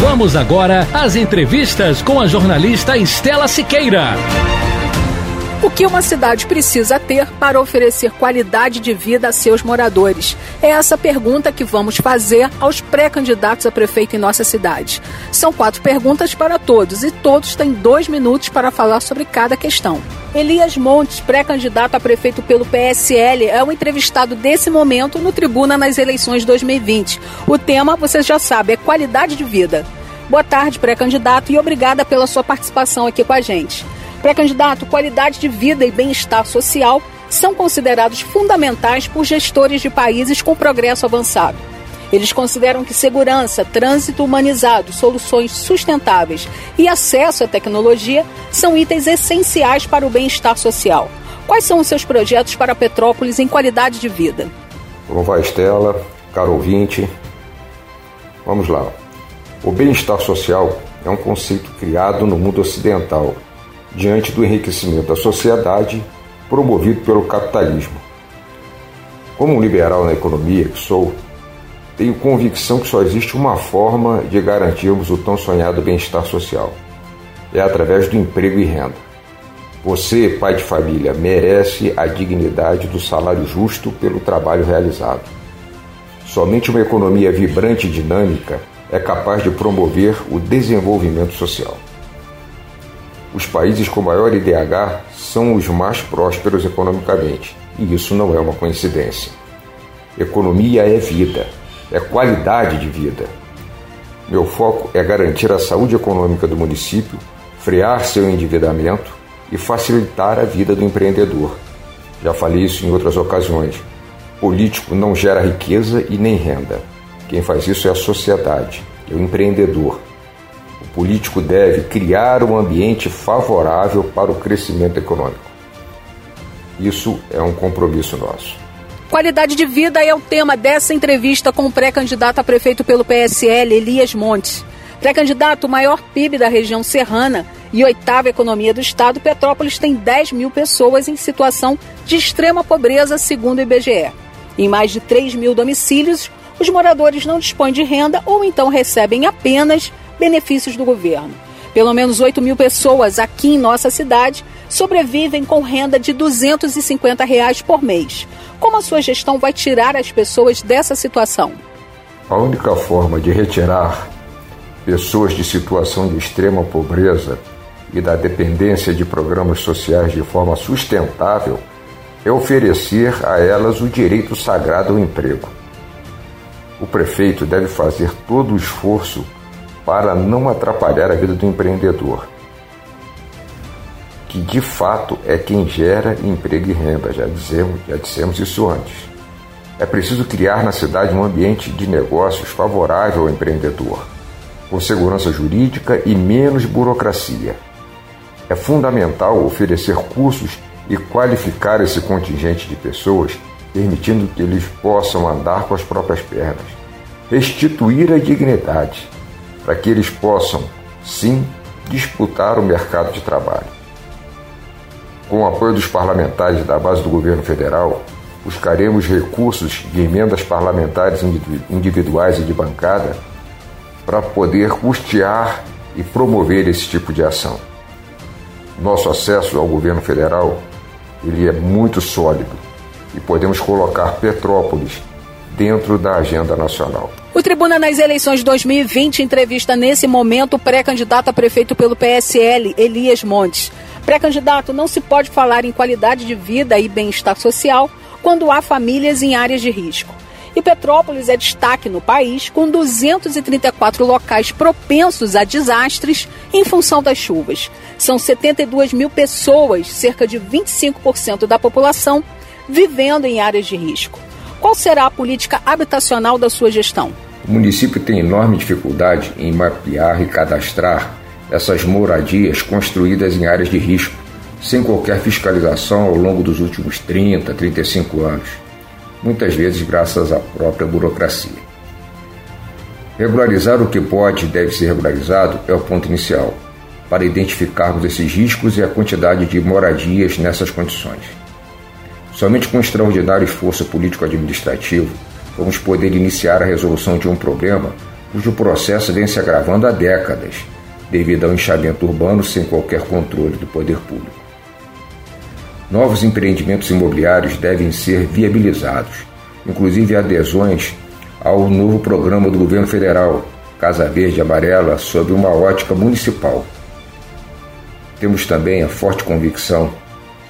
Vamos agora às entrevistas com a jornalista Estela Siqueira. O que uma cidade precisa ter para oferecer qualidade de vida a seus moradores? É essa pergunta que vamos fazer aos pré-candidatos a prefeito em nossa cidade. São quatro perguntas para todos e todos têm dois minutos para falar sobre cada questão. Elias Montes, pré-candidato a prefeito pelo PSL, é o entrevistado desse momento no Tribuna nas eleições 2020. O tema, você já sabe, é qualidade de vida. Boa tarde, pré-candidato, e obrigada pela sua participação aqui com a gente. Pré-candidato, qualidade de vida e bem-estar social são considerados fundamentais por gestores de países com progresso avançado. Eles consideram que segurança, trânsito humanizado, soluções sustentáveis e acesso à tecnologia são itens essenciais para o bem-estar social. Quais são os seus projetos para Petrópolis em qualidade de vida? Vai, Estela? Caro ouvinte, vamos lá. O bem-estar social é um conceito criado no mundo ocidental diante do enriquecimento da sociedade promovido pelo capitalismo. Como um liberal na economia que sou, tenho convicção que só existe uma forma de garantirmos o tão sonhado bem-estar social: é através do emprego e renda. Você, pai de família, merece a dignidade do salário justo pelo trabalho realizado. Somente uma economia vibrante e dinâmica é capaz de promover o desenvolvimento social. Os países com maior IDH são os mais prósperos economicamente, e isso não é uma coincidência. Economia é vida, é qualidade de vida. Meu foco é garantir a saúde econômica do município, frear seu endividamento e facilitar a vida do empreendedor. Já falei isso em outras ocasiões. Político não gera riqueza e nem renda. Quem faz isso é a sociedade, é o empreendedor o político deve criar um ambiente favorável para o crescimento econômico. Isso é um compromisso nosso. Qualidade de vida é o tema dessa entrevista com o pré-candidato a prefeito pelo PSL, Elias Montes. Pré-candidato, maior PIB da região serrana e oitava economia do estado, Petrópolis tem 10 mil pessoas em situação de extrema pobreza, segundo o IBGE. Em mais de 3 mil domicílios, os moradores não dispõem de renda ou então recebem apenas benefícios do governo. Pelo menos 8 mil pessoas aqui em nossa cidade sobrevivem com renda de 250 reais por mês. Como a sua gestão vai tirar as pessoas dessa situação? A única forma de retirar pessoas de situação de extrema pobreza e da dependência de programas sociais de forma sustentável é oferecer a elas o direito sagrado ao emprego. O prefeito deve fazer todo o esforço para não atrapalhar a vida do empreendedor, que de fato é quem gera emprego e renda, já dizemos, já dissemos isso antes. É preciso criar na cidade um ambiente de negócios favorável ao empreendedor, com segurança jurídica e menos burocracia. É fundamental oferecer cursos e qualificar esse contingente de pessoas, permitindo que eles possam andar com as próprias pernas. Restituir a dignidade para que eles possam, sim, disputar o mercado de trabalho. Com o apoio dos parlamentares da base do governo federal, buscaremos recursos de emendas parlamentares individuais e de bancada para poder custear e promover esse tipo de ação. Nosso acesso ao governo federal ele é muito sólido e podemos colocar Petrópolis dentro da agenda nacional. O Tribuna nas eleições 2020 entrevista nesse momento o pré-candidato a prefeito pelo PSL, Elias Montes. Pré-candidato, não se pode falar em qualidade de vida e bem-estar social quando há famílias em áreas de risco. E Petrópolis é destaque no país, com 234 locais propensos a desastres em função das chuvas. São 72 mil pessoas, cerca de 25% da população, vivendo em áreas de risco. Qual será a política habitacional da sua gestão? O município tem enorme dificuldade em mapear e cadastrar essas moradias construídas em áreas de risco, sem qualquer fiscalização ao longo dos últimos 30, 35 anos, muitas vezes graças à própria burocracia. Regularizar o que pode e deve ser regularizado é o ponto inicial, para identificarmos esses riscos e a quantidade de moradias nessas condições. Somente com extraordinário esforço político-administrativo vamos poder iniciar a resolução de um problema cujo processo vem se agravando há décadas, devido ao inchamento urbano sem qualquer controle do poder público. Novos empreendimentos imobiliários devem ser viabilizados, inclusive adesões ao novo programa do governo federal, Casa Verde Amarela, sob uma ótica municipal. Temos também a forte convicção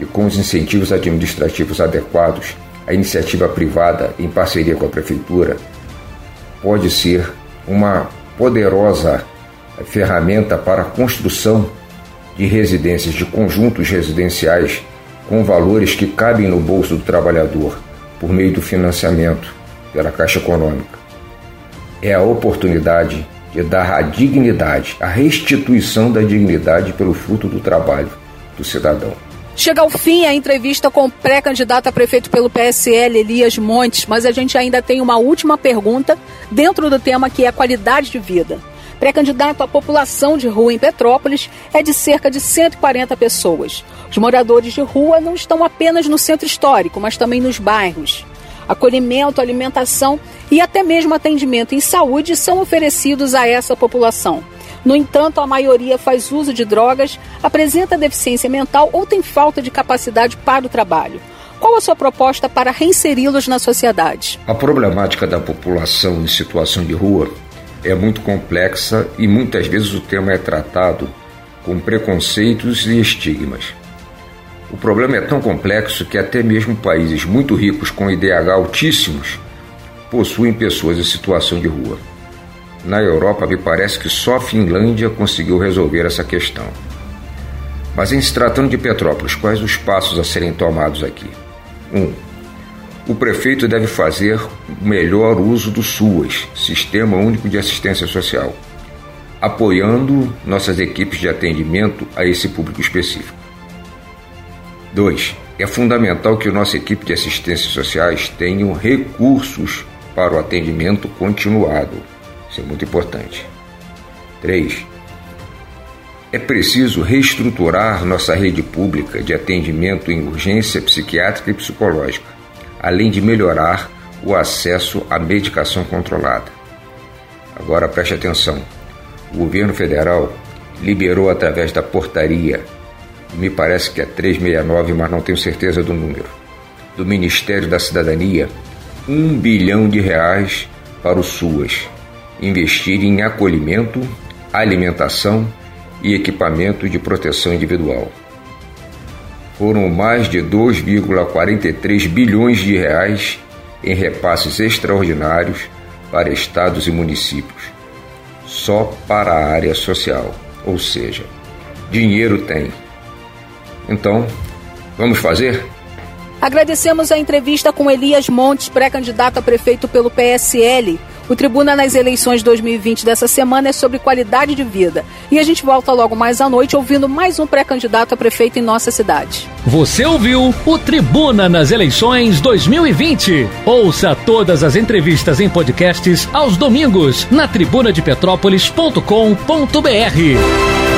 que, com os incentivos administrativos adequados, a iniciativa privada, em parceria com a Prefeitura, pode ser uma poderosa ferramenta para a construção de residências, de conjuntos residenciais com valores que cabem no bolso do trabalhador por meio do financiamento pela Caixa Econômica. É a oportunidade de dar a dignidade, a restituição da dignidade pelo fruto do trabalho do cidadão. Chega ao fim a entrevista com o pré-candidato a prefeito pelo PSL, Elias Montes, mas a gente ainda tem uma última pergunta dentro do tema que é qualidade de vida. Pré-candidato à população de rua em Petrópolis é de cerca de 140 pessoas. Os moradores de rua não estão apenas no centro histórico, mas também nos bairros. Acolhimento, alimentação e até mesmo atendimento em saúde são oferecidos a essa população. No entanto, a maioria faz uso de drogas, apresenta deficiência mental ou tem falta de capacidade para o trabalho. Qual a sua proposta para reinseri-los na sociedade? A problemática da população em situação de rua é muito complexa e muitas vezes o tema é tratado com preconceitos e estigmas. O problema é tão complexo que até mesmo países muito ricos com IDH altíssimos possuem pessoas em situação de rua. Na Europa, me parece que só a Finlândia conseguiu resolver essa questão. Mas em se tratando de Petrópolis, quais os passos a serem tomados aqui? 1. Um, o prefeito deve fazer o melhor uso do SUAS, Sistema Único de Assistência Social, apoiando nossas equipes de atendimento a esse público específico. 2. É fundamental que nossa equipe de assistências sociais tenha recursos para o atendimento continuado isso é muito importante. 3. É preciso reestruturar nossa rede pública de atendimento em urgência psiquiátrica e psicológica, além de melhorar o acesso à medicação controlada. Agora preste atenção: o governo federal liberou através da portaria, me parece que é 369, mas não tenho certeza do número, do Ministério da Cidadania, um bilhão de reais para o SUAS investir em acolhimento, alimentação e equipamento de proteção individual. Foram mais de 2,43 bilhões de reais em repasses extraordinários para estados e municípios, só para a área social, ou seja, dinheiro tem. Então, vamos fazer? Agradecemos a entrevista com Elias Montes, pré-candidato a prefeito pelo PSL. O Tribuna nas eleições 2020 dessa semana é sobre qualidade de vida. E a gente volta logo mais à noite ouvindo mais um pré-candidato a prefeito em nossa cidade. Você ouviu o Tribuna nas eleições 2020. Ouça todas as entrevistas em podcasts aos domingos na tribunadepetrópolis.com.br.